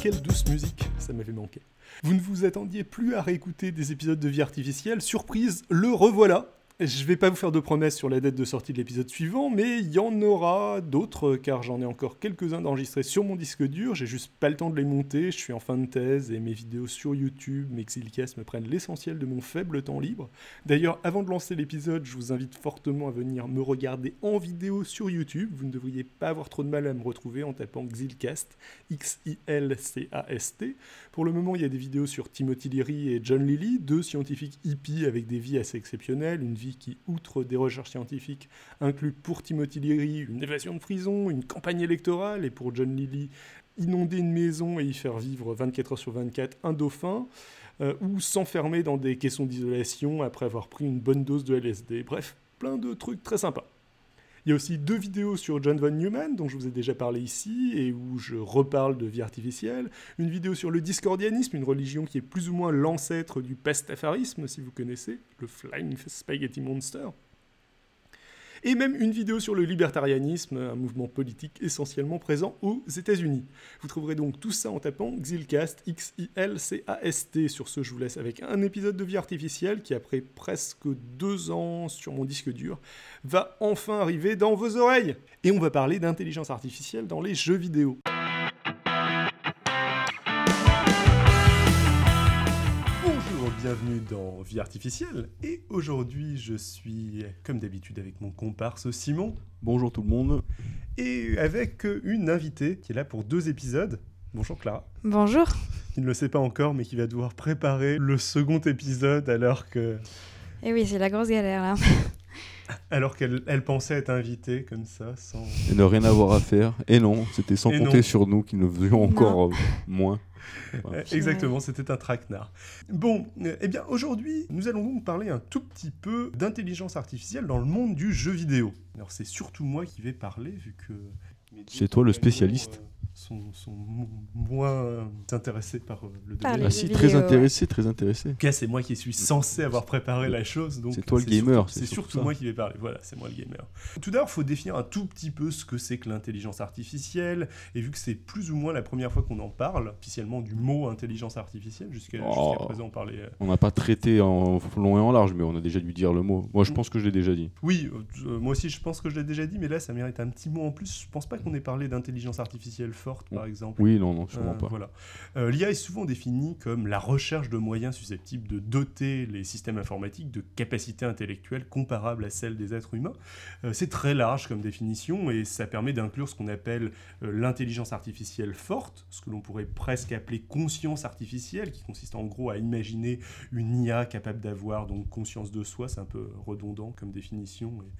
Quelle douce musique, ça m'avait manqué. Vous ne vous attendiez plus à réécouter des épisodes de vie artificielle, surprise, le revoilà je vais pas vous faire de promesses sur la date de sortie de l'épisode suivant, mais il y en aura d'autres, car j'en ai encore quelques-uns d'enregistrés sur mon disque dur, j'ai juste pas le temps de les monter, je suis en fin de thèse et mes vidéos sur YouTube, mes Xilcast me prennent l'essentiel de mon faible temps libre. D'ailleurs, avant de lancer l'épisode, je vous invite fortement à venir me regarder en vidéo sur YouTube, vous ne devriez pas avoir trop de mal à me retrouver en tapant Xilcast, X-I-L-C-A-S-T. Pour le moment, il y a des vidéos sur Timothy Leary et John Lilly, deux scientifiques hippies avec des vies assez exceptionnelles, une vie qui, outre des recherches scientifiques, inclut pour Timothy Leary une évasion de prison, une campagne électorale, et pour John Lilly, inonder une maison et y faire vivre 24 heures sur 24 un dauphin, euh, ou s'enfermer dans des caissons d'isolation après avoir pris une bonne dose de LSD. Bref, plein de trucs très sympas. Il y a aussi deux vidéos sur John von Neumann, dont je vous ai déjà parlé ici, et où je reparle de vie artificielle. Une vidéo sur le discordianisme, une religion qui est plus ou moins l'ancêtre du pastafarisme, si vous connaissez, le Flying Spaghetti Monster et même une vidéo sur le libertarianisme, un mouvement politique essentiellement présent aux États-Unis. Vous trouverez donc tout ça en tapant Xilcast, X-I-L-C-A-S-T. Sur ce, je vous laisse avec un épisode de vie artificielle qui, après presque deux ans sur mon disque dur, va enfin arriver dans vos oreilles. Et on va parler d'intelligence artificielle dans les jeux vidéo. Bienvenue dans Vie artificielle. Et aujourd'hui, je suis, comme d'habitude, avec mon comparse Simon. Bonjour tout le monde. Et avec une invitée qui est là pour deux épisodes. Bonjour Clara. Bonjour. Qui ne le sait pas encore, mais qui va devoir préparer le second épisode alors que. Eh oui, c'est la grosse galère là. Alors qu'elle elle pensait être invitée comme ça, sans. Et ne rien avoir à faire. Et non, c'était sans compter sur nous qui ne faisions encore euh, moins. Euh, exactement, c'était un traquenard. Bon, eh bien aujourd'hui, nous allons donc parler un tout petit peu d'intelligence artificielle dans le monde du jeu vidéo. Alors c'est surtout moi qui vais parler vu que... C'est toi le spécialiste. Euh, sont, sont moins intéressés par euh, le domaine. Ah si, très intéressé, très intéressé. En tout cas, c'est moi qui suis censé avoir préparé la chose. C'est toi le gamer. C'est surtout, moi qui vais parler. Voilà, c'est moi le gamer. Tout d'abord, il faut définir un tout petit peu ce que c'est que l'intelligence artificielle. Et vu que c'est plus ou moins la première fois qu'on en parle, officiellement, du mot intelligence artificielle, jusqu'à oh, présent, on parlait. Euh, on n'a pas traité en long et en large, mais on a déjà dû dire le mot. Moi, je pense que je l'ai déjà dit. Oui, euh, moi aussi, je pense que je l'ai déjà dit, mais là, ça mérite un petit mot en plus. Je pense pas qu'on ait parlé d'intelligence artificielle forte, par exemple. Oui, non, non, sûrement euh, pas. Voilà. Euh, L'IA est souvent définie comme la recherche de moyens susceptibles de doter les systèmes informatiques de capacités intellectuelles comparables à celles des êtres humains. Euh, c'est très large comme définition et ça permet d'inclure ce qu'on appelle l'intelligence artificielle forte, ce que l'on pourrait presque appeler conscience artificielle, qui consiste en gros à imaginer une IA capable d'avoir donc conscience de soi, c'est un peu redondant comme définition. Et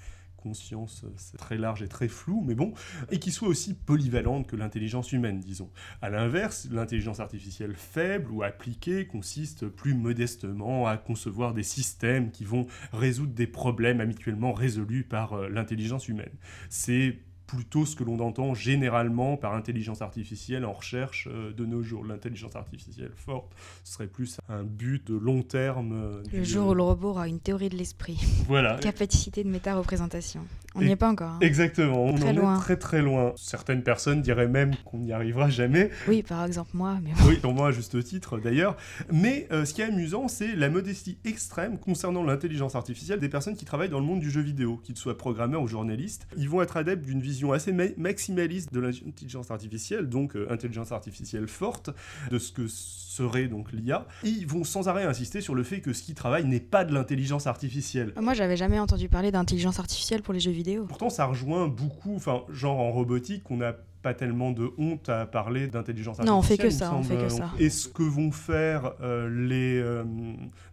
conscience, c'est très large et très flou, mais bon, et qui soit aussi polyvalente que l'intelligence humaine, disons. À l'inverse, l'intelligence artificielle faible ou appliquée consiste plus modestement à concevoir des systèmes qui vont résoudre des problèmes habituellement résolus par euh, l'intelligence humaine. C'est plutôt ce que l'on entend généralement par intelligence artificielle en recherche euh, de nos jours. L'intelligence artificielle forte serait plus un but de long terme. Euh, le jour où le robot aura une théorie de l'esprit. Voilà. Capacité de méta-représentation. On n'y est pas encore. Hein. Exactement, on en est très très loin. Certaines personnes diraient même qu'on n'y arrivera jamais. Oui, par exemple moi. Mais Oui, pour moi à juste titre d'ailleurs. Mais euh, ce qui est amusant, c'est la modestie extrême concernant l'intelligence artificielle des personnes qui travaillent dans le monde du jeu vidéo, qu'ils soient programmeurs ou journalistes. Ils vont être adeptes d'une vision assez maximaliste de l'intelligence artificielle, donc euh, intelligence artificielle forte, de ce que serait donc l'IA. Ils vont sans arrêt insister sur le fait que ce qui travaille n'est pas de l'intelligence artificielle. Moi, j'avais jamais entendu parler d'intelligence artificielle pour les jeux vidéo. Pourtant, ça rejoint beaucoup, enfin, genre en robotique, on a pas tellement de honte à parler d'intelligence artificielle. Non, on fait que ça, on fait que ça. Et ce que vont faire euh, les euh,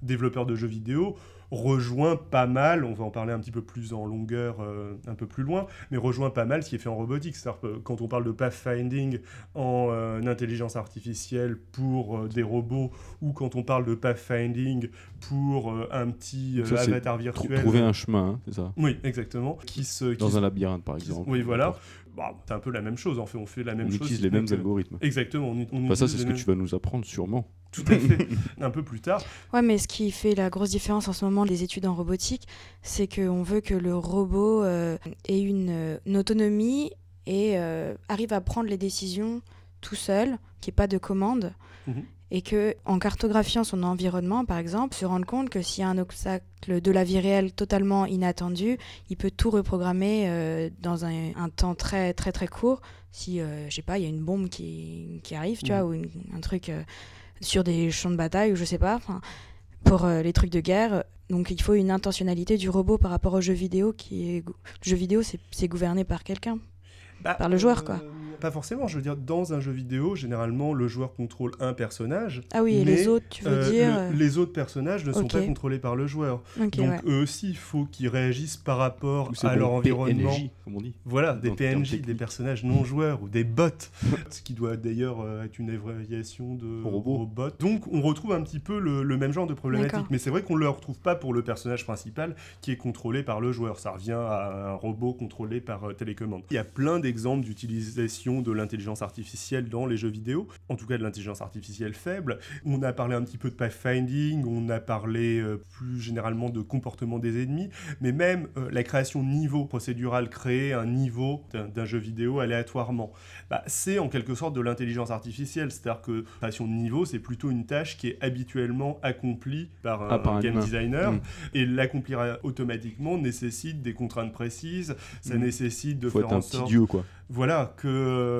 développeurs de jeux vidéo rejoint pas mal, on va en parler un petit peu plus en longueur euh, un peu plus loin, mais rejoint pas mal ce qui est fait en robotique. C'est-à-dire quand on parle de pathfinding en intelligence artificielle pour des robots, ou quand on parle de pathfinding pour un petit avatar virtuel. Trouver un chemin, hein, c'est ça? Oui, exactement. Qui se, Dans un labyrinthe, par exemple. oui, voilà. Bah, c'est un peu la même chose, en fait, on fait la même on chose. Utilise les mêmes algorithmes. Exactement. On, ça, c'est ce que tu vas nous apprendre sûrement. Tout à fait, un peu plus tard. Ouais, mais ce qui fait la grosse différence en ce moment des études en robotique, c'est qu'on veut que le robot euh, ait une, autonomie et euh, arrive à prendre les décisions tout seul, qu'il n'y ait pas de commande. Mhm. Et que, en cartographiant son environnement, par exemple, se rendre compte que s'il y a un obstacle de la vie réelle totalement inattendu, il peut tout reprogrammer euh, dans un, un temps très très très court. Si, euh, je sais pas, il y a une bombe qui, qui arrive, tu vois, ou une- un truc euh, sur des champs de bataille, ou je sais pas, pour euh, les trucs de guerre. Donc il faut une intentionnalité du robot par rapport au jeu vidéo qui est... Le jeu vidéo, c'est c'est gouverné par quelqu'un. Bah, Par le joueur, quoi. Pas forcément, je veux dire, dans un jeu vidéo, généralement, le joueur contrôle un personnage. Ah oui, et mais, les autres, tu veux euh, dire le- les autres personnages ne sont pas contrôlés par le joueur. Donc ouais. eux aussi, il faut qu'ils réagissent par rapport à bon, leur environnement. PNJ, comme on dit. Voilà, des PNJ, des personnages non joueurs ou des bots, ce qui doit d'ailleurs euh, être une abréviation de Robot. robot. Donc on retrouve un petit peu le, le même genre de problématique, mais c'est vrai qu'on ne le retrouve pas pour le personnage principal qui est contrôlé par le joueur. Ça revient à un robot contrôlé par euh, télécommande. Il y a plein d'exemples d'utilisation de l'intelligence artificielle dans les jeux vidéo, en tout cas de l'intelligence artificielle faible. On a parlé un petit peu de pathfinding, on a parlé euh, plus généralement de comportement des ennemis, mais même euh, la création de niveaux procédural, créer un niveau d'un jeu vidéo aléatoirement, bah, c'est en quelque sorte de l'intelligence artificielle. C'est-à-dire que la création de niveau, c'est plutôt une tâche qui est habituellement accomplie par un, Ah, par un game designer, Mm. et l'accomplir automatiquement nécessite des contraintes précises, ça Mm. nécessite de Faut faire être un en petit sorte dieu, quoi. voilà, que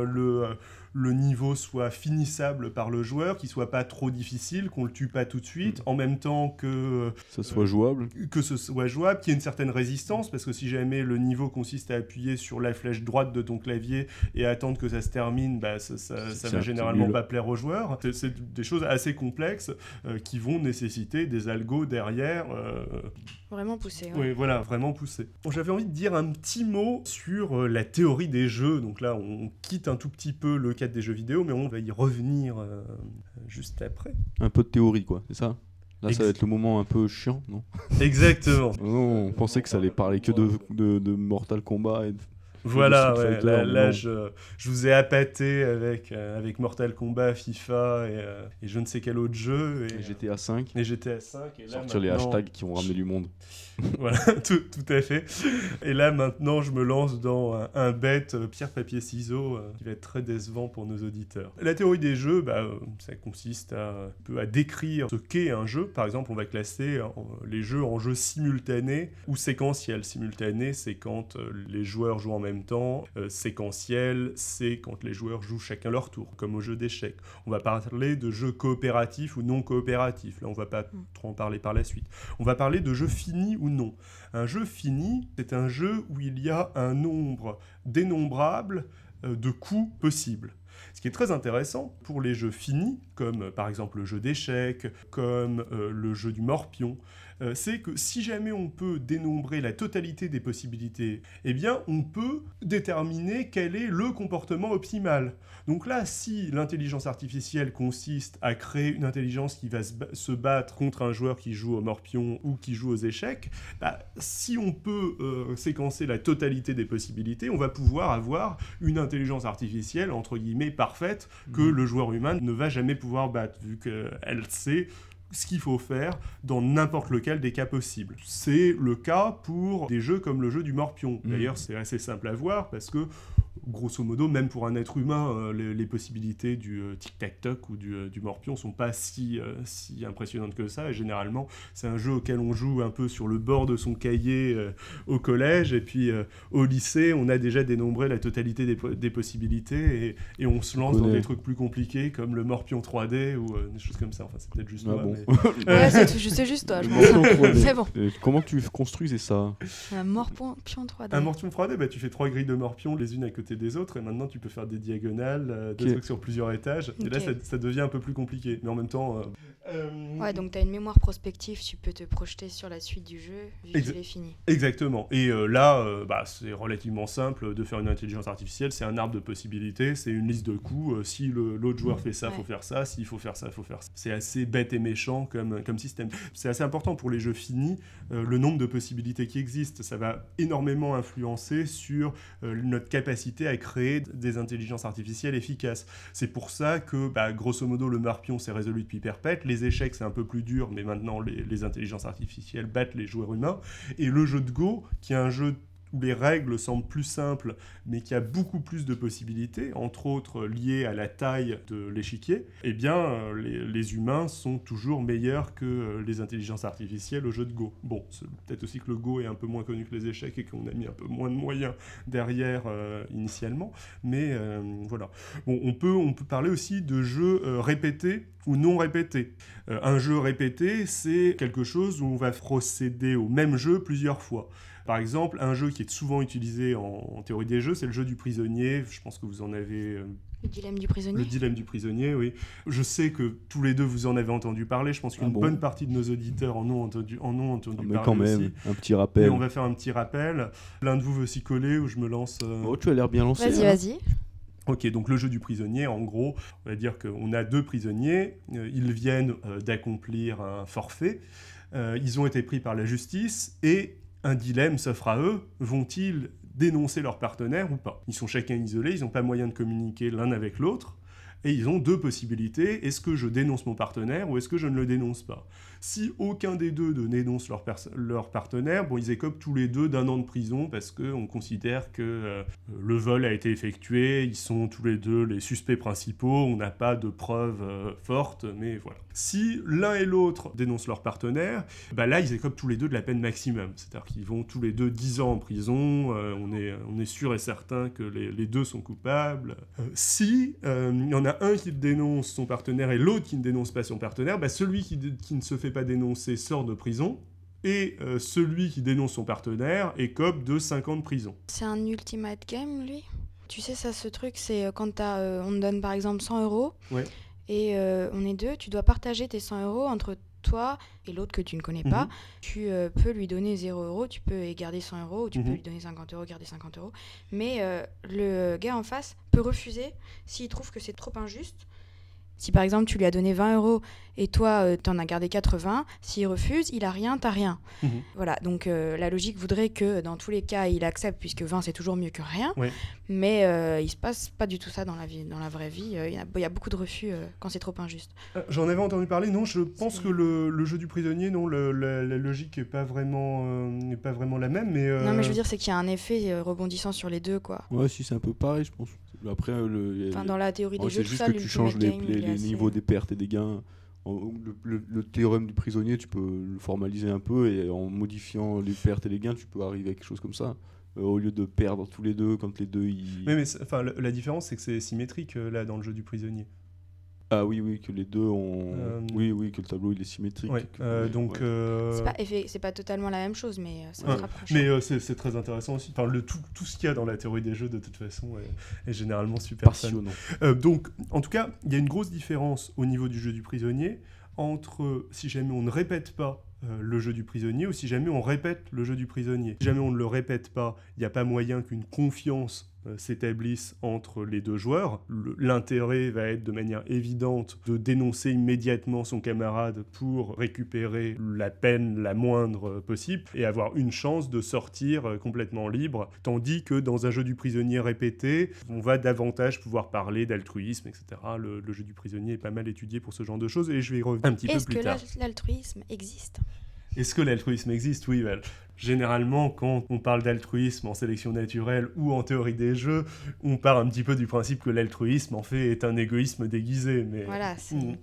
le, euh, le niveau soit finissable par le joueur, qu'il soit pas trop difficile, qu'on le tue pas tout de suite, en même temps que, Ça soit jouable. que ce soit jouable, qu'il y ait une certaine résistance, parce que si jamais le niveau consiste à appuyer sur la flèche droite de ton clavier et attendre que ça se termine, bah, ça, ça, va généralement nul. pas plaire aux joueurs. C'est- C'est des choses assez complexes euh, qui vont nécessiter des algos derrière. euh, Vraiment poussé. ouais. oui, voilà, vraiment poussé. Bon, J'avais envie de dire un petit mot sur euh, la théorie des jeux. Donc là, on quitte un tout petit peu le cadre des jeux vidéo, mais on va y revenir euh, juste après. Un peu de théorie, quoi, c'est ça? Là, ça va être le moment un peu chiant, non? Exactement. Non, on pensait que ça allait parler que de, de, de Mortal Kombat et de... Voilà, ouais, là, je, je vous ai appâté avec, euh, avec Mortal Kombat, FIFA et, euh, et je ne sais quel autre jeu. Et, et GTA 5. et GTA 5. Et là, Sortir les hashtags qui vont ramener du monde. Voilà, tout, tout à fait. Et là, maintenant, je me lance dans un, un bête euh, pierre, papier, ciseaux euh, qui va être très décevant pour nos auditeurs. La théorie des jeux, bah, euh, ça consiste à, un peu à décrire ce qu'est un jeu. Par exemple, on va classer en- les jeux en jeux simultanés ou séquentiels. Simultané, c'est quand euh, les joueurs jouent en même temps. Euh, séquentiel, c'est quand les joueurs jouent chacun leur tour, comme au jeu d'échecs. On va parler de jeux coopératifs ou non coopératifs. Là, on va pas trop en parler par la suite. On va parler de jeux finis ou non. Un jeu fini, c'est un jeu où il y a un nombre dénombrable euh, de coups possibles. Ce qui est très intéressant pour les jeux finis, comme par exemple le jeu d'échecs, comme euh, le jeu du morpion, euh, c'est que si jamais on peut dénombrer la totalité des possibilités, eh bien on peut déterminer quel est le comportement optimal. Donc là, si l'intelligence artificielle consiste à créer une intelligence qui va se, ba- se battre contre un joueur qui joue au morpion ou qui joue aux échecs, bah, si on peut euh, séquencer la totalité des possibilités, on va pouvoir avoir une intelligence artificielle, entre guillemets, parfaite, que le joueur humain ne va jamais pouvoir battre, vu qu'elle sait ce qu'il faut faire dans n'importe lequel des cas possibles. C'est le cas pour des jeux comme le jeu du morpion. Mhm. D'ailleurs, c'est assez simple à voir parce que grosso modo, même pour un être humain, euh, les, les possibilités du euh, tic-tac-toc ou du, euh, du morpion sont pas si, euh, si impressionnantes que ça. Et généralement, c'est un jeu auquel on joue un peu sur le bord de son cahier euh, au collège. Et puis euh, au lycée, on a déjà dénombré la totalité des, po- des possibilités et, et on se lance dans des trucs plus compliqués comme le morpion 3D ou euh, des choses comme ça. Enfin, c'est peut-être juste Ah moi, bon. mais- Ouais, c'est c'est juste toi. je m'en Morpion fous. 3D. C'est bon. Comment tu construisais ça? Un morpion 3D. Un morpion 3D, bah, tu fais trois grilles de morpions les unes à côté des autres, et maintenant tu peux faire des diagonales, euh, des Ok. trucs sur plusieurs étages. Et là, ça, ça devient un peu plus compliqué. Mais en même temps. euh, euh, Ouais, donc t'as une mémoire prospective, tu peux te projeter sur la suite du jeu vu Exa- qu'il est fini. Exactement. Et euh, là, euh, bah, c'est relativement simple de faire une intelligence artificielle. C'est un arbre de possibilités, c'est une liste de coups. Euh, si l'autre joueur fait ça, Ouais. faut faire ça. S'il faut faire ça, faut faire ça. C'est assez bête et méchant comme, comme système. C'est assez important pour les jeux finis, euh, le nombre de possibilités qui existent. Ça va énormément influencer sur euh, notre capacité à créer des intelligences artificielles efficaces. C'est pour ça que, bah, grosso modo, le marpion s'est résolu depuis perpète. Les échecs, c'est un peu plus dur, mais maintenant, les, les intelligences artificielles battent les joueurs humains. Et le jeu de Go, qui est un jeu où les règles semblent plus simples, mais qui a beaucoup plus de possibilités, entre autres liées à la taille de l'échiquier, eh bien, euh, les, humains sont toujours meilleurs que euh, les intelligences artificielles au jeu de Go. Bon, peut-être aussi que le Go est un peu moins connu que les échecs et qu'on a mis un peu moins de moyens derrière euh, initialement, mais voilà. Bon, on peut, on peut parler aussi de jeux répétés ou non répétés. un jeu répété, c'est quelque chose où on va procéder au même jeu plusieurs fois. Par exemple, un jeu qui est souvent utilisé en, théorie des jeux, c'est le jeu du prisonnier. Je pense que vous en avez... Euh, le dilemme du prisonnier. Le dilemme du prisonnier, oui. Je sais que tous les deux, vous en avez entendu parler. Je pense qu'une ah bonne partie de nos auditeurs en ont entendu, en ont entendu ah, mais quand même, un petit rappel. Mais on va faire un petit rappel. L'un de vous veut s'y coller ou je me lance euh, Oh, tu as l'air bien lancé. Vas-y, hein. vas-y. Ok, donc le jeu du prisonnier, en gros, on va dire qu'on a deux prisonniers. Euh, ils viennent d'accomplir un forfait. ils ont été pris par la justice et un dilemme s'offre à eux. Vont-ils dénoncer leur partenaire ou pas? Ils sont chacun isolés, ils n'ont pas moyen de communiquer l'un avec l'autre. Et ils ont deux possibilités. Est-ce que je dénonce mon partenaire ou est-ce que je ne le dénonce pas? Si aucun des deux ne dénonce leur, leur partenaire, bon, ils écopent tous les deux d'un an de prison parce qu'on considère que euh, le vol a été effectué, ils sont tous les deux les suspects principaux, on n'a pas de preuves euh, fortes, mais voilà. Si l'un et l'autre dénoncent leur partenaire, bah là, ils écopent tous les deux de la peine maximum. C'est-à-dire qu'ils vont tous les deux 10 ans en prison, euh, on, est, on est sûr et certain que les, deux sont coupables. si il y en a un qui dénonce son partenaire et l'autre qui ne dénonce pas son partenaire, bah celui qui, qui ne se fait pas dénoncer sort de prison et euh, celui qui dénonce son partenaire écope de 5 ans de prison. C'est un ultimate game, lui Tu sais, ça, ce truc, c'est euh, quand as, euh, on te donne par exemple 100 euros et on est deux, tu dois partager tes 100 euros entre toi et l'autre que tu ne connais pas. Mhm. Tu peux lui donner 0 euros, tu peux garder 100 euros, ou tu peux mhm. lui donner 50 euros, garder 50 euros. Mais le gars en face peut refuser s'il trouve que c'est trop injuste si par exemple tu lui as donné 20 euros et toi euh, tu en as gardé 80, s'il refuse, il a rien, t'as rien. Mhm. Voilà, donc euh, la logique voudrait que dans tous les cas il accepte puisque 20 c'est toujours mieux que rien. Mais euh, il se passe pas du tout ça dans la vie, dans la vraie vie. Il y, a beaucoup de refus quand c'est trop injuste. J'en avais entendu parler. Non, je pense que le, jeu du prisonnier, non, la, logique est pas vraiment, n'est pas vraiment la même. Mais non, mais je veux dire c'est qu'il y a un effet rebondissant sur les deux, quoi. Ouais, si c'est un peu pareil, je pense. Après, le, dans la théorie des jeux, c'est juste que tu changes les, les, niveaux des pertes et des gains. Le, théorème du prisonnier, tu peux le formaliser un peu et en modifiant les pertes et les gains, tu peux arriver à quelque chose comme ça. Euh, au lieu de perdre tous les deux quand les deux. Ils... Oui, mais enfin, la différence, c'est que c'est symétrique euh, là dans le jeu du prisonnier. Ah oui, oui, que les deux ont. Euh, oui, oui, que le tableau il est symétrique. Euh, donc. C'est pas, c'est pas totalement la même chose, mais ça se rapproche. Mais c'est très intéressant aussi. Enfin, le, tout, tout ce qu'il y a dans la théorie des jeux, de toute façon, est, généralement super passionnant. donc, en tout cas, il y a une grosse différence au niveau du jeu du prisonnier entre si jamais on ne répète pas le jeu du prisonnier ou si jamais on répète le jeu du prisonnier. Si jamais on ne le répète pas, il n'y a pas moyen qu'une confiance euh, s'établissent entre les deux joueurs. L'intérêt va être de manière évidente de dénoncer immédiatement son camarade pour récupérer la peine la moindre possible et avoir une chance de sortir euh, complètement libre. Tandis que dans un jeu du prisonnier répété, on va davantage pouvoir parler d'altruisme, etc. Le, jeu du prisonnier est pas mal étudié pour ce genre de choses et je vais y revenir un petit peu plus tard. Est-ce que l'altruisme existe? Est-ce que l'altruisme existe? Oui, généralement, quand on parle d'altruisme en sélection naturelle ou en théorie des jeux, on part un petit peu du principe que l'altruisme, en fait, est un égoïsme déguisé. Mais... Voilà, c'est hmm. une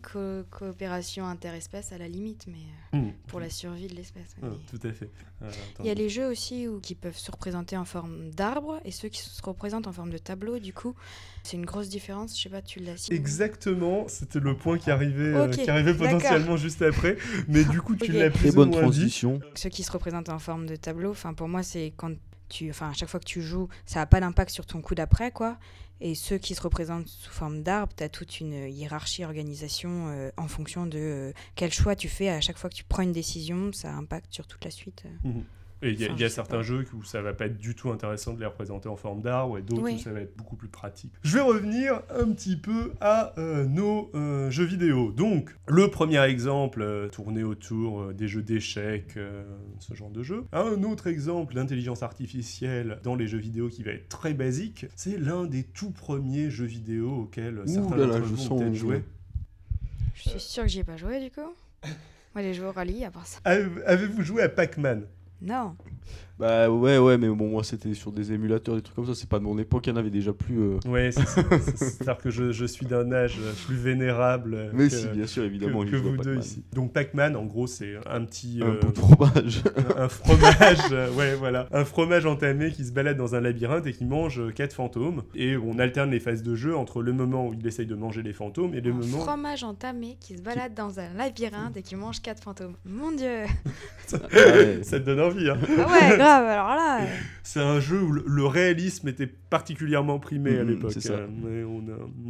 coopération interespèce à la limite, mais euh, hmm. pour la survie de l'espèce. Ah, tout à fait. Euh, Il y a les jeux aussi où, qui peuvent se représenter en forme d'arbre et ceux qui se représentent en forme de tableau, du coup. C'est une grosse différence, je sais pas, tu l'as cité. Exactement, c'était le point qui arrivait, euh, qui arrivait potentiellement juste après, mais du coup tu l'as plus bonne transition. Ceux qui se représentent en forme de tableau, enfin pour moi c'est quand tu, enfin à chaque fois que tu joues, ça n'a pas d'impact sur ton coup d'après quoi. Et ceux qui se représentent sous forme d'arbre, tu as toute une hiérarchie, organisation euh, en fonction de euh, quel choix tu fais à chaque fois que tu prends une décision, ça impacte sur toute la suite. Mhm. Et il y a, certains jeux où ça va pas être du tout intéressant de les représenter en forme d'art, et d'autres où ça va être beaucoup plus pratique. Je vais revenir un petit peu à euh, nos euh, jeux vidéo. Donc, le premier exemple euh, tourné autour des jeux d'échecs, ce genre de jeu. Un autre exemple d'intelligence artificielle dans les jeux vidéo qui va être très basique, c'est l'un des tout premiers jeux vidéo auxquels certains d'entre vous ont peut-être joué. Je suis sûr que j'y ai pas joué du coup. Moi, j'ai joué au rallye à part ça. Avez-vous joué à Pac-Man? Non. Bah ouais, ouais, mais bon, moi c'était sur des émulateurs, des trucs comme ça, c'est pas de mon époque, il y en avait déjà plus. Euh... Ouais, c'est-à-dire que je, je, suis d'un âge plus vénérable. Mais si, bien sûr, évidemment, que, vous deux ici. Donc Pac-Man, en gros, c'est un petit. Un bout de fromage. un fromage, ouais, voilà. Un fromage entamé qui se balade dans un labyrinthe et qui mange quatre fantômes. Et on alterne les phases de jeu entre le moment où il essaye de manger les fantômes et le un moment. Un fromage entamé qui se balade dans un labyrinthe et qui mange quatre fantômes. Mon dieu ça, te donne envie, hein. Ah ouais, grave, alors là. C'est un jeu où le, réalisme était particulièrement primé à l'époque. Euh,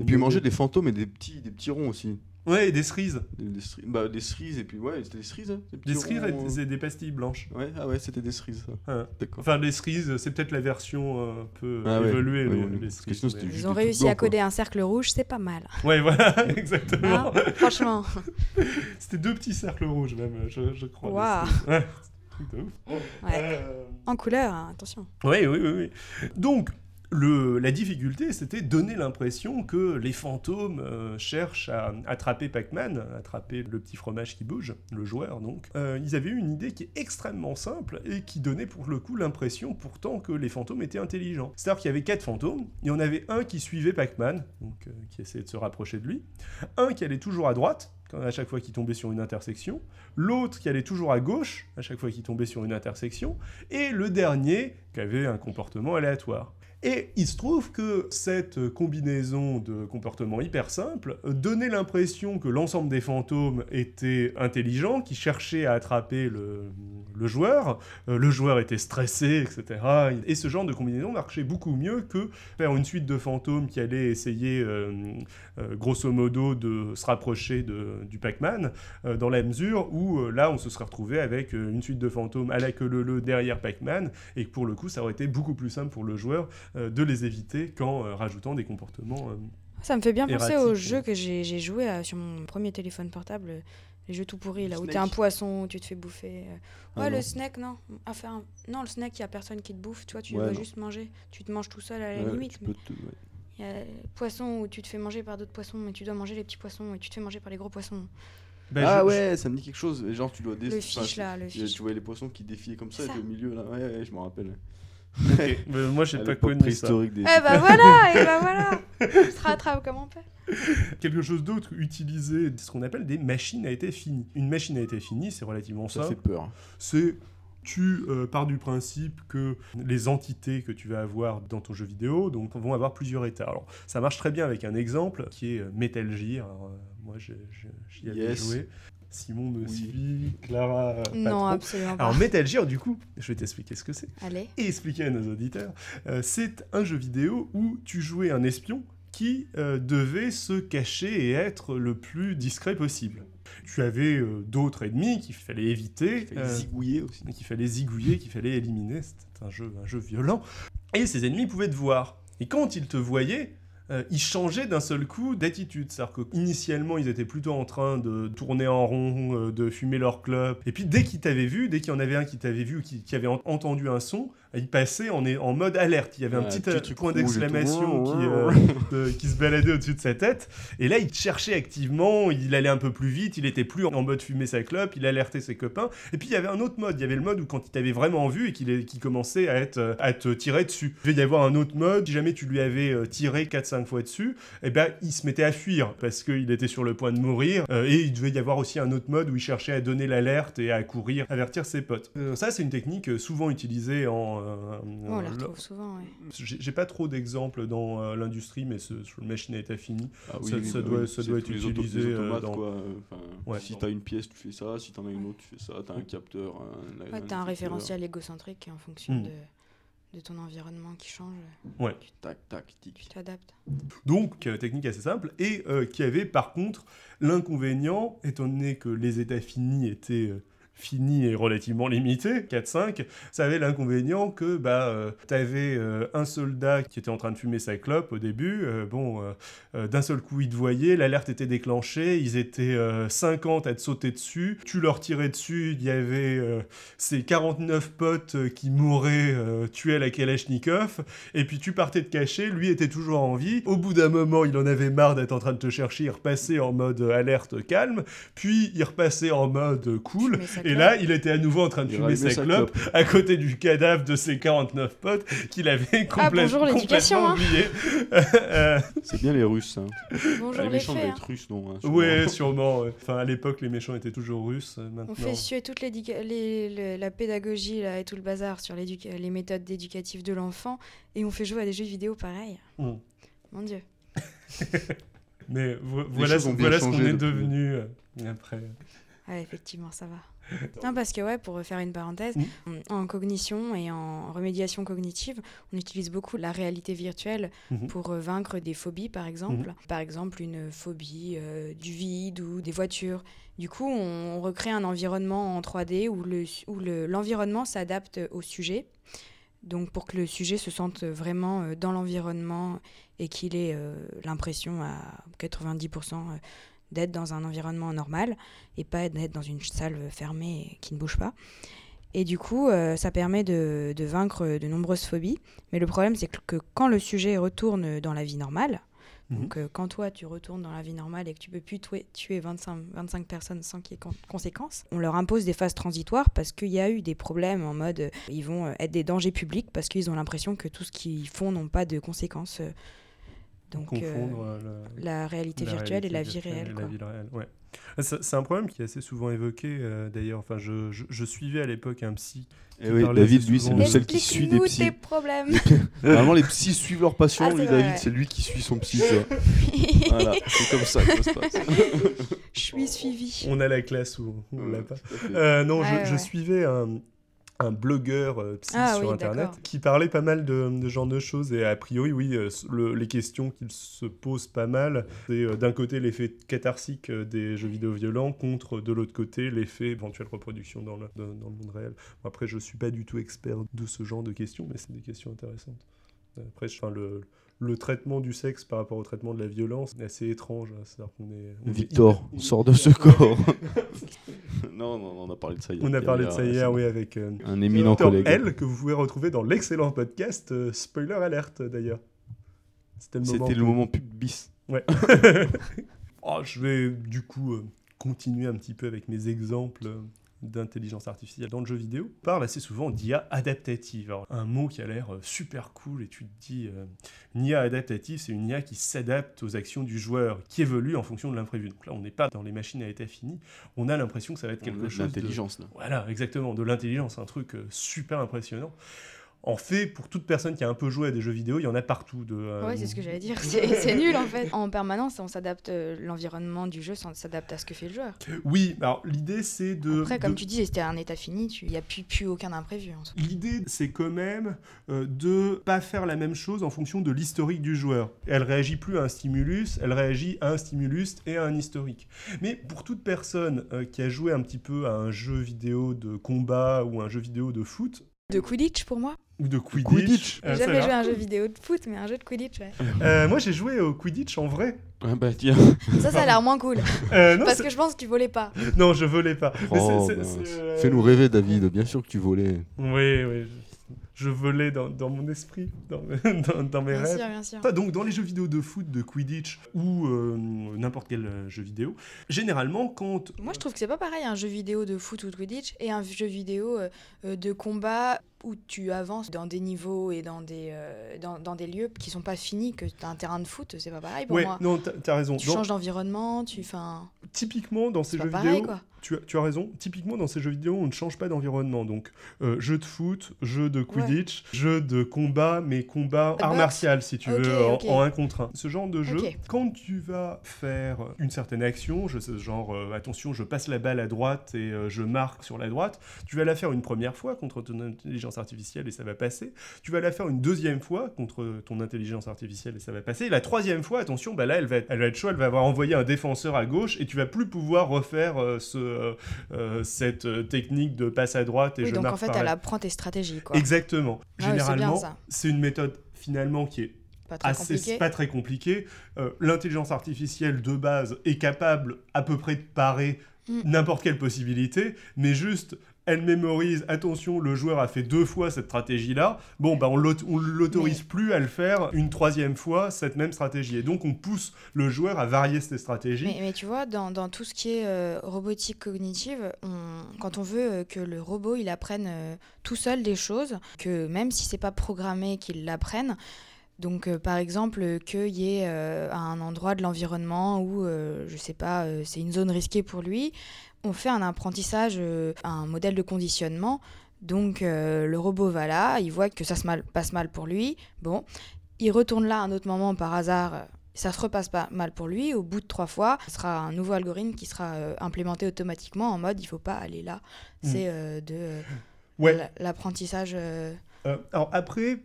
et puis manger des fantômes et des petits, des petits ronds aussi. Ouais, et des cerises. Des, cerises, bah, des cerises, et puis ouais, c'était des cerises. Hein, des, cerises et des pastilles blanches. Ouais, ah ouais, c'était des cerises. Ah. Enfin, les cerises, c'est peut-être la version euh, un peu ah évoluée. les, cerises, Ils ont réussi à coder un cercle rouge, c'est pas mal. Ouais, voilà, exactement. Hein, franchement. c'était deux petits cercles rouges, même, je, je crois. Waouh. Ouais. Ouais. En couleur, hein, attention. Oui, oui, oui, oui. Donc, la difficulté, c'était donner l'impression que les fantômes euh, cherchent à attraper Pac-Man, attraper le petit fromage qui bouge, le joueur donc. Euh, ils avaient eu une idée qui est extrêmement simple et qui donnait pour le coup l'impression pourtant que les fantômes étaient intelligents. C'est-à-dire qu'il y avait quatre fantômes, il y en avait un qui suivait Pac-Man, donc euh, qui essayait de se rapprocher de lui, un qui allait toujours à droite, à chaque fois qu'il tombait sur une intersection, l'autre qui allait toujours à gauche à chaque fois qu'il tombait sur une intersection, et le dernier qui avait un comportement aléatoire. Et il se trouve que cette combinaison de comportements hyper simples donnait l'impression que l'ensemble des fantômes étaient intelligents, qui cherchaient à attraper le, joueur. Euh, le joueur était stressé, etc. Et ce genre de combinaison marchait beaucoup mieux que faire une suite de fantômes qui allaient essayer, euh, euh, grosso modo, de se rapprocher du Pac-Man, dans la mesure où là, on se serait retrouvé avec une suite de fantômes à la queue le derrière Pac-Man, et que pour le coup, ça aurait été beaucoup plus simple pour le joueur de les éviter qu'en euh, rajoutant des comportements. Euh, ça me fait bien penser aux jeux que j'ai joué sur mon premier téléphone portable les jeux tout pourris là où t'es un poisson tu te fais bouffer ah ouais le snack non. Enfin non le snack il y a personne qui te bouffe tu vois tu dois juste manger. Tu te manges tout seul à la limite il y a poisson où tu te fais manger par d'autres poissons mais tu dois manger les petits poissons et tu te fais manger par les gros poissons. Bah, ah ouais ça me dit quelque chose genre tu dois le fiche là le fiche. tu vois les poissons qui défilaient comme ça, et au milieu là ouais, ouais je me rappelle mais moi, j'ai pas connu ça. Des... Eh bah voilà, et bah voilà. On se rattrape comme on peut. Quelque chose d'autre utilisé, ce qu'on appelle des machines à été finies. Une machine à été finie, c'est relativement ça. Ça fait peur. C'est tu euh, pars du principe que les entités que tu vas avoir dans ton jeu vidéo donc, vont avoir plusieurs états. Alors, ça marche très bien avec un exemple qui est Metal Gear. Alors, euh, moi, j'y avais joué. Simon me suit, Clara. Euh, non, absolument pas. Alors, Metal Gear, du coup, je vais t'expliquer ce que c'est. Allez. Et expliquer à nos auditeurs. Euh, c'est un jeu vidéo où tu jouais un espion qui euh, devait se cacher et être le plus discret possible. Tu avais d'autres ennemis qu'il fallait éviter. Qu'il fallait zigouiller aussi. Qu'il fallait zigouiller, qu'il fallait éliminer. C'était un jeu, un jeu violent. Et ces ennemis pouvaient te voir. Et quand ils te voyaient, euh, ils changeaient d'un seul coup d'attitude. C'est-à-dire qu'initialement, ils étaient plutôt en train de tourner en rond, euh, de fumer leur club. Et puis, dès qu'ils t'avaient vu, dès qu'il y en avait un qui t'avait vu ou qui, avait entendu un son, il passait en, en mode alerte. Il y avait un petit, euh, point d'exclamation qui, qui se baladait au-dessus de sa tête. Et là, il cherchait activement, il allait un peu plus vite, il était plus en mode fumer sa clope, il alertait ses copains. Et puis, il y avait un autre mode. Il y avait le mode où quand il t'avait vraiment vu et qu'il commençait à, être, à te tirer dessus. Il devait y avoir un autre mode, si jamais tu lui avais tiré 4-5 fois dessus, et eh ben, il se mettait à fuir parce qu'il était sur le point de mourir. Euh, et il devait y avoir aussi un autre mode où il cherchait à donner l'alerte et à courir, avertir ses potes. Euh, ça, c'est une technique euh, souvent utilisée en. on la retrouve souvent, J'ai pas trop d'exemples dans l'industrie, mais sur le machine à état fini, ah ça, doit, ça doit être utilisé. dans... quoi. Enfin, si t'as une pièce, tu fais ça. Si t'en as une autre, tu fais ça. T'as un capteur. Un, t'as un, référentiel égocentrique en fonction hmm. de de ton environnement qui change. Ouais. tac, tac, tic. Tu t'adaptes. Donc, euh, technique assez simple, et euh, qui avait par contre l'inconvénient, étant donné que les états finis étaient euh, fini et relativement limité, 4-5, ça avait l'inconvénient que bah, euh, euh, un soldat qui était en train de fumer sa clope au début, euh, bon, d'un seul coup ils te voyaient, l'alerte était déclenchée, ils étaient 50 à te sauter dessus, tu leur tirais dessus, il y avait ces 49 potes qui mouraient tués à la Kalachnikov, et puis tu partais te cacher, lui était toujours en vie, au bout d'un moment il en avait marre d'être en train de te chercher, il repassait en mode alerte calme, puis il repassait en mode cool, Et là, il était à nouveau en train de fumer sa, clope, à côté du cadavre de ses 49 potes qu'il avait ah, complètement, ah, complètement oublié. C'est bien les Russes. Hein. Bonjour les, méchants hein. russes, non hein, Oui, sûrement. Enfin, à l'époque, les méchants étaient toujours russes. Maintenant. On fait suer toute les, la pédagogie là, et tout le bazar sur les méthodes éducatives de l'enfant et on fait jouer à des jeux vidéo pareil. Hmm. Mon Dieu. Mais voilà, voilà ce qu'on est devenu euh, après. Ah, effectivement, ça va. Non, parce que, ouais, pour faire une parenthèse, hmm. en cognition et en remédiation cognitive, on utilise beaucoup la réalité virtuelle hmm. pour euh, vaincre des phobies, par exemple. Par exemple, une phobie euh, du vide ou des voitures. Du coup, on, recrée un environnement en 3D où l'environnement le, où s'adapte au sujet donc pour que le sujet se sente vraiment euh, dans l'environnement et qu'il ait euh, l'impression à 90% euh, d'être dans un environnement normal et pas d'être dans une salle fermée qui ne bouge pas. Et du coup, ça permet de, vaincre de nombreuses phobies. Mais le problème, c'est que quand le sujet retourne dans la vie normale, Mhm. Donc, euh, quand toi, tu retournes dans la vie normale et que tu peux plus tuer, 25, 25 personnes sans qu'il y ait conséquences, on leur impose des phases transitoires parce qu'il y a eu des problèmes en mode euh, ils vont euh, être des dangers publics parce qu'ils ont l'impression que tout ce qu'ils font n'ont pas de conséquences. Donc, la réalité virtuelle et la vie réelle. C'est un problème qui est assez souvent évoqué d'ailleurs. Enfin, je, je, suivais à l'époque un psy et eh oui, David, lui, c'est le seul qui suit des psys. problèmes. Normalement, les psys suivent leurs patients. Ah, lui, David, c'est lui qui suit son psy. voilà, c'est comme ça que ça se passe. Je suis suivi. On a la classe où on l'a pas. Euh, non, je, je, suivais un, un blogueur euh, psy ah sur internet qui parlait pas mal de, de genre de choses et a priori oui euh, les questions qu'il se pose pas mal c'est euh, d'un côté l'effet catharsique des jeux vidéo violents contre de l'autre côté l'effet éventuelle reproduction dans le, dans, le monde réel. Après je suis pas du tout expert de ce genre de questions mais c'est des questions intéressantes. Après enfin, le le traitement du sexe par rapport au traitement de la violence est assez étrange. Hein. est, Victor, sort de ce corps. non, non, on a parlé de ça hier. On a parlé de ça hier, oui, avec euh, un éminent collègue. L, que vous pouvez retrouver dans l'excellent podcast euh, Spoiler Alert, d'ailleurs. C'était le moment, le moment pub bis. Ouais. oh, je vais du coup euh, continuer un petit peu avec mes exemples d'intelligence artificielle dans le jeu vidéo, parle assez souvent d'IA adaptative. un mot qui a l'air euh, super cool et tu te dis, euh, une IA adaptative, c'est une IA qui s'adapte aux actions du joueur, qui évolue en fonction de l'imprévu. Donc là, on n'est pas dans les machines à état fini, on a l'impression que ça va être quelque chose d'intelligence. Voilà, exactement, de l'intelligence, un truc euh, super impressionnant en fait, pour toute personne qui a un peu joué à des jeux vidéo, il y en a partout. De, euh, Ouais, c'est ce que j'allais dire. C'est nul en fait. En permanence, on s'adapte, euh, l'environnement du jeu s'adapte à ce que fait le joueur. Oui, alors l'idée c'est de. Après, comme tu dis, c'était un état fini, il n'y a plus, plus aucun imprévu. L'idée c'est quand même euh, de pas faire la même chose en fonction de l'historique du joueur. Elle réagit plus à un stimulus, elle réagit à un stimulus et à un historique. Mais pour toute personne euh, qui a joué un petit peu à un jeu vidéo de combat ou un jeu vidéo de foot, de Quidditch pour moi ou de Quidditch. J'ai jamais joué à un jeu vidéo de foot, mais un jeu de Quidditch, ouais. Euh, moi, j'ai joué au Quidditch en vrai. Ah bah tiens. Ça, ça a l'air moins cool. Euh, Parce que je pense que tu volais pas. Non, je volais pas. Oh, euh, Fais-nous rêver, David. Bien sûr que tu volais. Oui, oui je volais dans, dans mon esprit, dans, dans, dans mes bien rêves. Sûr, bien sûr. donc dans les jeux vidéo de foot, de Quidditch ou euh, n'importe quel euh, jeu vidéo, généralement quand... Moi je trouve que c'est pas pareil un jeu vidéo de foot ou de Quidditch et un jeu vidéo euh, de combat où tu avances dans des niveaux et dans des, dans, dans, des lieux qui sont pas finis, que tu as un terrain de foot, c'est pas pareil pour ouais, moi. non, tu as raison. Tu changes d'environnement, tu... Typiquement dans ces jeux vidéo... Quoi tu as, raison. Typiquement, dans ces jeux vidéo, on ne change pas d'environnement. Donc, euh, jeu de foot, jeu de Quidditch, jeu de combat, mais combat art martial, si tu veux, en, un contre un. Ce genre de jeu, quand tu vas faire une certaine action, je sais, genre, euh, attention, je passe la balle à droite et euh, je marque sur la droite, tu vas la faire une première fois contre ton intelligence artificielle et ça va passer. Tu vas la faire une deuxième fois contre ton intelligence artificielle et ça va passer. Et la troisième fois, attention, bah là, elle va, être, elle va être chaude, elle va avoir envoyé un défenseur à gauche et tu vas plus pouvoir refaire ce cette euh, technique de passe à droite et oui, je donc en fait, elle apprend tes stratégies. Quoi. Exactement. Ah Généralement, c'est une méthode finalement qui est pas très assez, pas très compliquée. L'intelligence artificielle de base est capable à peu près de parer mm. n'importe quelle possibilité, mais juste elle mémorise, attention, le joueur a fait deux fois cette stratégie-là, bon, bah, on l'autorise plus à le faire une troisième fois, cette même stratégie. Et donc, on pousse le joueur à varier ses stratégies. Mais, tu vois, dans, dans, tout ce qui est euh, robotique cognitive, quand on veut euh, que le robot, il apprenne euh, tout seul des choses, que même si c'est pas programmé qu'il l'apprenne, donc, par exemple, qu'il y ait un endroit de l'environnement où, je sais pas, c'est une zone risquée pour lui, on fait un apprentissage, euh, un modèle de conditionnement. Donc euh, le robot va là, il voit que ça se passe mal pour lui. Bon, il retourne là à un autre moment par hasard. Euh, ça se repasse pas mal pour lui. Au bout de trois fois, ce sera un nouveau algorithme qui sera implémenté automatiquement en mode il faut pas aller là. Mm. C'est de l'apprentissage. alors après,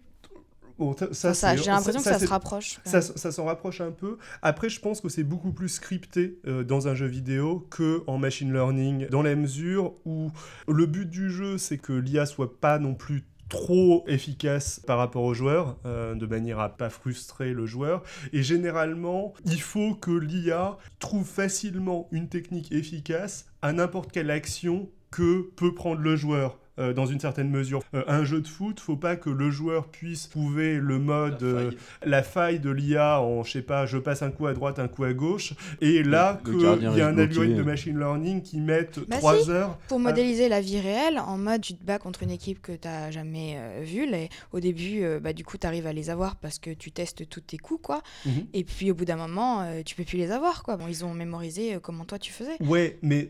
ça, j'ai l'impression que ça, se rapproche. Ça, s'en rapproche un peu. Après, je pense que c'est beaucoup plus scripté euh, dans un jeu vidéo que en machine learning, dans la mesure où le but du jeu, c'est que l'IA soit pas non plus trop efficace par rapport aux joueurs, euh, de manière à pas frustrer le joueur. Et généralement, il faut que l'IA trouve facilement une technique efficace à n'importe quelle action que peut prendre le joueur. Euh, dans une certaine mesure. Euh, un jeu de foot, faut pas que le joueur puisse trouver le mode, la faille, euh, de l'IA en, je sais pas, je passe un coup à droite, un coup à gauche, et là qu'il y a un algorithme de machine learning qui met 3 bah heures. Pour modéliser la vie réelle, en mode tu te bats contre une équipe que tu n'as jamais vue, au début, bah, du coup, tu arrives à les avoir parce que tu testes tous tes coups, quoi. Mhm. Et puis au bout d'un moment, tu peux plus les avoir, quoi. Bon, ils ont mémorisé comment toi tu faisais. Ouais, mais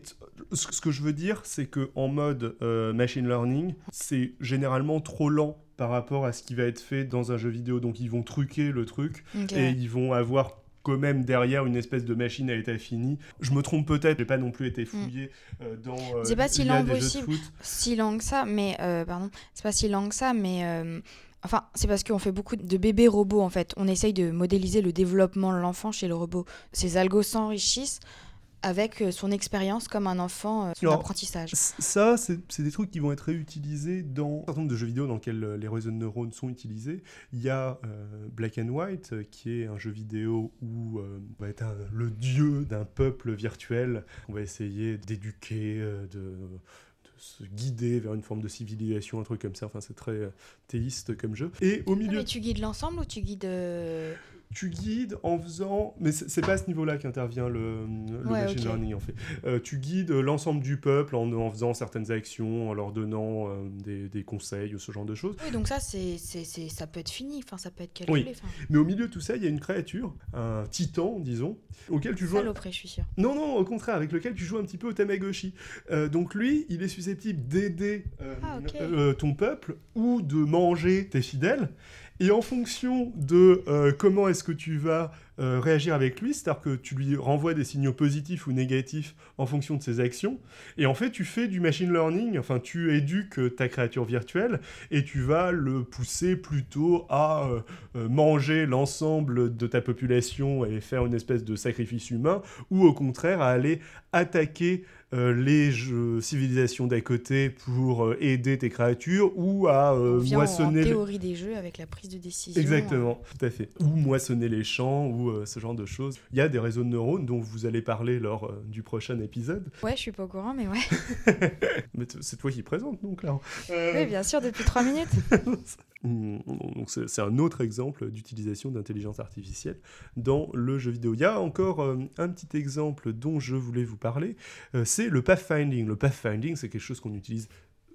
ce que je veux dire, c'est que en mode machine learning, learning, c'est généralement trop lent par rapport à ce qui va être fait dans un jeu vidéo. Donc ils vont truquer le truc et ils vont avoir quand même derrière une espèce de machine à état fini. Je me trompe peut-être, j'ai pas non plus été fouillé mm. euh, dans. Euh, c'est pas si lent possible, si lent que ça, mais euh, pardon, c'est pas si lent que ça, mais. Enfin, c'est parce qu'on fait beaucoup de bébés robots en fait. On essaye de modéliser le développement de l'enfant chez le robot. Ces algos s'enrichissent avec euh, son expérience comme un enfant, euh, son apprentissage. Ça, c'est des trucs qui vont être réutilisés dans un certain nombre de jeux vidéo dans lesquels euh, les réseaux de neurones sont utilisés. Il y a Black and White, qui est un jeu vidéo où on va être le dieu d'un peuple virtuel. On va essayer d'éduquer, de se guider vers une forme de civilisation, un truc comme ça. Enfin, c'est très théiste comme jeu. Et au milieu. mais tu guides l'ensemble ou tu guides tu guides en faisant, mais c'est pas à ce niveau-là qu'intervient le, machine learning en fait. Euh, tu guides l'ensemble du peuple en, en, faisant certaines actions, en leur donnant euh, des, des, conseils ou ce genre de choses. Oui, donc ça, c'est, ça peut être fini, enfin ça peut être calculé. Oui. Mais au milieu de tout ça, il y a une créature, un titan, disons, auquel tu joues. Saloperie, je suis sûr. Non, non, au contraire, avec lequel tu joues un petit peu au Tamagotchi. Euh, donc lui, il est susceptible d'aider ah, ton peuple ou de manger tes fidèles. Et en fonction de euh, comment est-ce que tu vas euh, réagir avec lui, c'est-à-dire que tu lui renvoies des signaux positifs ou négatifs en fonction de ses actions, et en fait tu fais du machine learning, enfin tu éduques ta créature virtuelle, et tu vas le pousser plutôt à euh, manger l'ensemble de ta population et faire une espèce de sacrifice humain, ou au contraire à aller attaquer euh, les jeux, civilisations d'à côté pour euh, aider tes créatures ou à euh, moissonner. En théorie des jeux avec la prise de décision. Exactement, tout à fait. Ou moissonner les champs ou ce genre de choses. Il y a des réseaux de neurones dont vous allez parler lors du prochain épisode. Ouais, je suis pas au courant, mais ouais. mais c'est toi qui présente donc là. Oui, bien sûr, depuis trois minutes. Donc c'est un autre exemple d'utilisation d'intelligence artificielle dans le jeu vidéo. Il y a encore euh, un petit exemple dont je voulais vous parler, euh, c'est le pathfinding. Le pathfinding, c'est quelque chose qu'on utilise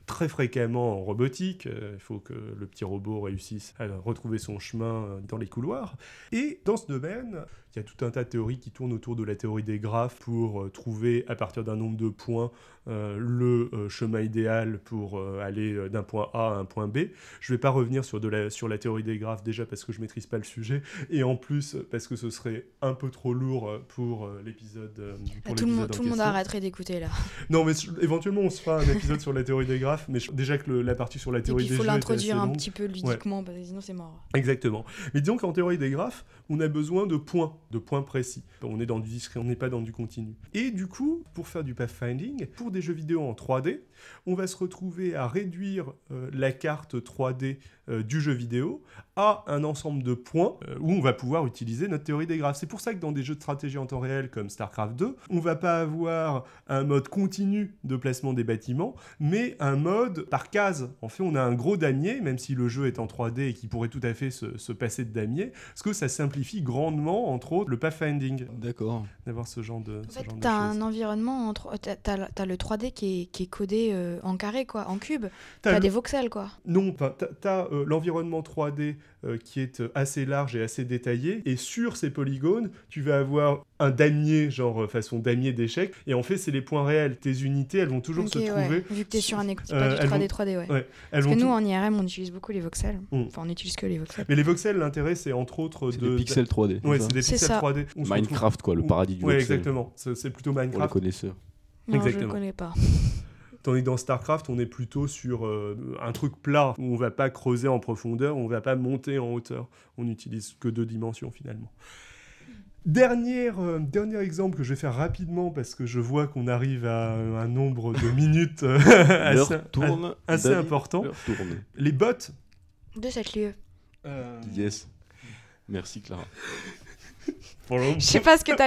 très fréquemment en robotique. Euh, il faut que le petit robot réussisse à retrouver son chemin dans les couloirs. Et dans ce domaine, il y a tout un tas de théories qui tournent autour de la théorie des graphes pour trouver à partir d'un nombre de points euh, le euh, chemin idéal pour euh, aller d'un point A à un point B. Je ne vais pas revenir sur, de la, sur la théorie des graphes déjà parce que je ne maîtrise pas le sujet et en plus parce que ce serait un peu trop lourd pour l'épisode. Ah, tout, le monde, tout le monde arrêterait d'écouter là. Non, mais éventuellement on se fera un épisode sur la théorie des graphes, mais déjà que la partie sur la théorie des graphes. Il faut l'introduire un petit peu ludiquement, parce que sinon c'est mort. Exactement. Mais disons qu'en théorie des graphes, on a besoin de points de points précis. On est dans du discret, on n'est pas dans du continu. Et du coup, pour faire du pathfinding, pour des jeux vidéo en 3D, on va se retrouver à réduire euh, la carte 3D euh, du jeu vidéo à un ensemble de points euh, où on va pouvoir utiliser notre théorie des graphes. C'est pour ça que dans des jeux de stratégie en temps réel comme StarCraft 2, on va pas avoir un mode continu de placement des bâtiments, mais un mode par case. En fait, on a un gros damier, même si le jeu est en 3D et qui pourrait tout à fait se, passer de damier, parce que ça simplifie grandement, entre autres, le pathfinding. D'accord. D'avoir ce genre de. En fait, tu as un environnement, tu as, le 3D qui est, qui est codé euh, en carré, quoi, en cube. Tu as, des voxels, quoi. Non, tu as, euh, l'environnement 3D euh, qui est assez large et assez détaillé, et sur ces polygones, tu vas avoir un damier, genre façon damier d'échec, et en fait, c'est les points réels. Tes unités, elles vont toujours se trouver. Vu que tu es sur un écran, pas du 3D, 3D, ouais. ouais Parce que nous, en IRM, on utilise beaucoup les voxels. Mm. Enfin, on n'utilise que les voxels. Mais les voxels, l'intérêt, c'est entre autres de. Des pixels 3D. Ouais, c'est des pixels 3D. Minecraft, quoi, le paradis du voxel. Ouais, exactement. C'est plutôt Minecraft. Pour les connaisseurs. Non, Exactement. je ne connais pas. Tandis que dans StarCraft, on est plutôt sur euh, un truc plat, où on va pas creuser en profondeur, on va pas monter en hauteur. On n'utilise que deux dimensions finalement. Dernière, euh, dernier exemple que je vais faire rapidement parce que je vois qu'on arrive à un nombre de minutes euh, assez, tourne, assez important. Les bots. De cette lieu. Yes. Merci Clara. Je sais pas ce que tu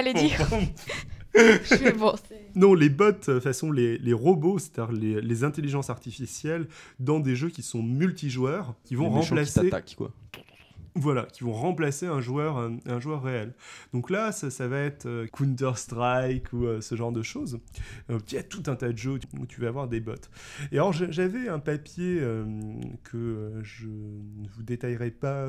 non, les bots, euh, façon les, les robots, c'est-à-dire les, les, intelligences artificielles dans des jeux qui sont multijoueurs, qui vont remplacer. Qui quoi. Voilà, qui vont remplacer un joueur, un, joueur réel. Donc là, ça, ça va être euh, Counter-Strike ou euh, ce genre de choses. il y a tout un tas de jeux où tu vas avoir des bots. Et alors, j'avais un papier que je ne vous détaillerai pas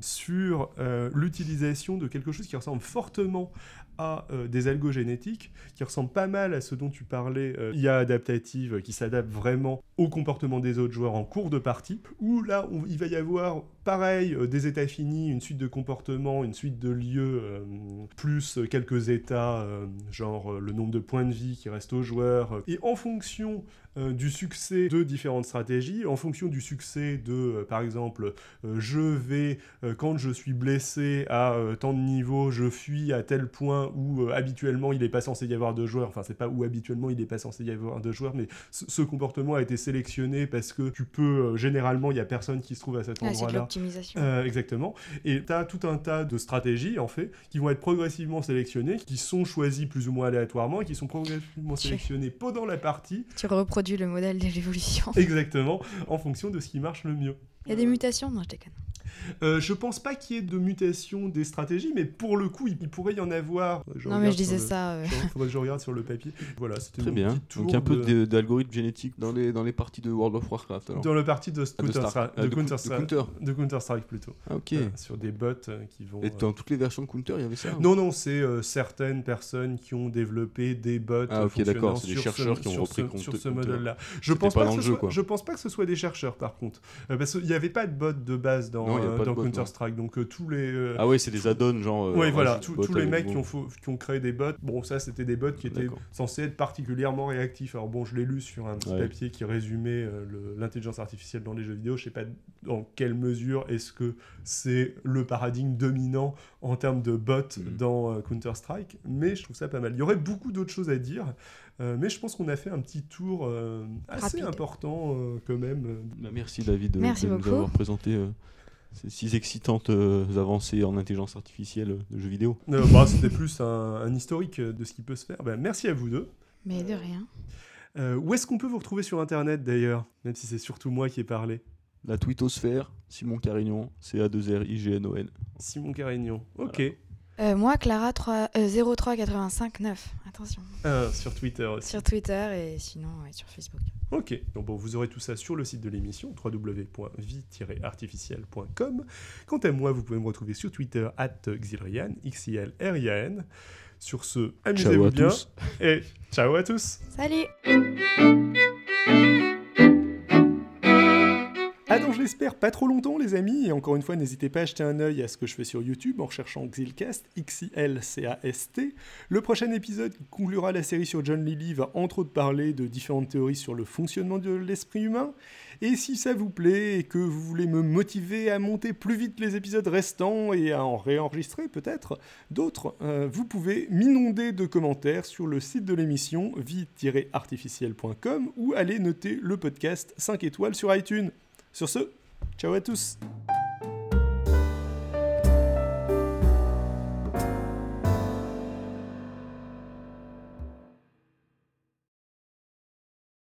sur l'utilisation de quelque chose qui ressemble fortement à euh, des algos génétiques qui ressemblent pas mal à ce dont tu parlais, euh, IA adaptative qui s'adapte vraiment au comportement des autres joueurs en cours de partie, où là il va y avoir pareil euh, des états finis, une suite de comportements, une suite de lieux, plus quelques états, genre le nombre de points de vie qui restent aux joueurs, et en fonction euh, du succès de différentes stratégies, en fonction du succès de, euh, par exemple, euh, je vais, quand je suis blessé à tant de niveaux, je fuis à tel point où habituellement il n'est pas censé y avoir de joueurs, enfin c'est pas où habituellement il n'est pas censé y avoir de joueurs, mais ce comportement a été sélectionné parce que tu peux, généralement il n'y a personne qui se trouve à cet endroit-là. c'est l'optimisation. exactement. Et tu as tout un tas de stratégies, en fait, qui vont être progressivement sélectionnées, qui sont choisies plus ou moins aléatoirement, et qui sont progressivement sélectionnées pendant la partie. Tu reproduis le modèle de l'évolution. Exactement, en fonction de ce qui marche le mieux. Il y a des mutations Non, je déconne. Euh, je pense pas qu'il y ait de mutation des stratégies, mais pour le coup, il, pourrait y en avoir. non, mais je disais ça. Il faudrait que je regarde sur le papier. Voilà, c'était Très bien. Donc, un peu d'algorithme génétique dans les, dans les parties de World of Warcraft. Alors. Dans le partie de ah, Counter-Strike. de, Counter de Counter-Strike plutôt. Ah, ok. sur des bots euh, qui vont. Et dans toutes les versions de Counter, il y avait ça Non, non, c'est euh, certaines personnes qui ont développé des bots. Ah, ok, d'accord. C'est des chercheurs qui ont repris Sur ce modèle-là. Je pense pas Je pense pas que ce soit des chercheurs, par contre. Parce qu'il n'y avait pas de bots de base dans Counter-Strike. Donc euh, tous les. Euh, ah ouais, c'est des add-ons genre. Euh, oui, voilà, tous les mecs qui ont, qui ont, créé des bots. Bon, ça c'était des bots qui étaient censés être particulièrement réactifs. Alors bon, je l'ai lu sur un petit papier qui résumait l'intelligence artificielle dans les jeux vidéo. Je sais pas dans quelle mesure est-ce que c'est le paradigme dominant en termes de bots mhm. dans Counter Strike, mais je trouve ça pas mal. Il y aurait beaucoup d'autres choses à dire. mais je pense qu'on a fait un petit tour assez important quand même. Bah, merci David de, de nous avoir présenté ces six excitantes euh, avancées en intelligence artificielle de jeux vidéo. Euh, bah, C'était plus un, historique de ce qui peut se faire. Bah, merci à vous deux. Mais de rien. Euh, où est-ce qu'on peut vous retrouver sur Internet d'ailleurs Même si c'est surtout moi qui ai parlé? La twittosphère, Simon Carignon, C-A-2-R-I-G-N-O-N. Simon Carignon, ok. Euh, moi, Clara 3, euh, 9. Attention. Ah, sur Twitter aussi. Sur Twitter et sinon sur Facebook. Ok, donc bon, vous aurez tout ça sur le site de l'émission www.vie-artificiel.com. Quant à moi, vous pouvez me retrouver sur Twitter at Xilrian, x i l r i a n Sur ce, amusez-vous bien tous. et ciao à tous. Salut. Dans, je l'espère, pas trop longtemps, les amis. Et encore une fois, n'hésitez pas à jeter un œil à ce que je fais sur YouTube en recherchant Xilcast, X-I-L-C-A-S-T. Le prochain épisode qui conclura la série sur John Lilly va entre autres parler de différentes théories sur le fonctionnement de l'esprit humain. Et si ça vous plaît et que vous voulez me motiver à monter plus vite les épisodes restants et à en réenregistrer peut-être d'autres, euh, vous pouvez m'inonder de commentaires sur le site de l'émission vie-artificielle.com ou aller noter le podcast 5 étoiles sur iTunes. Sur ce, ciao à tous.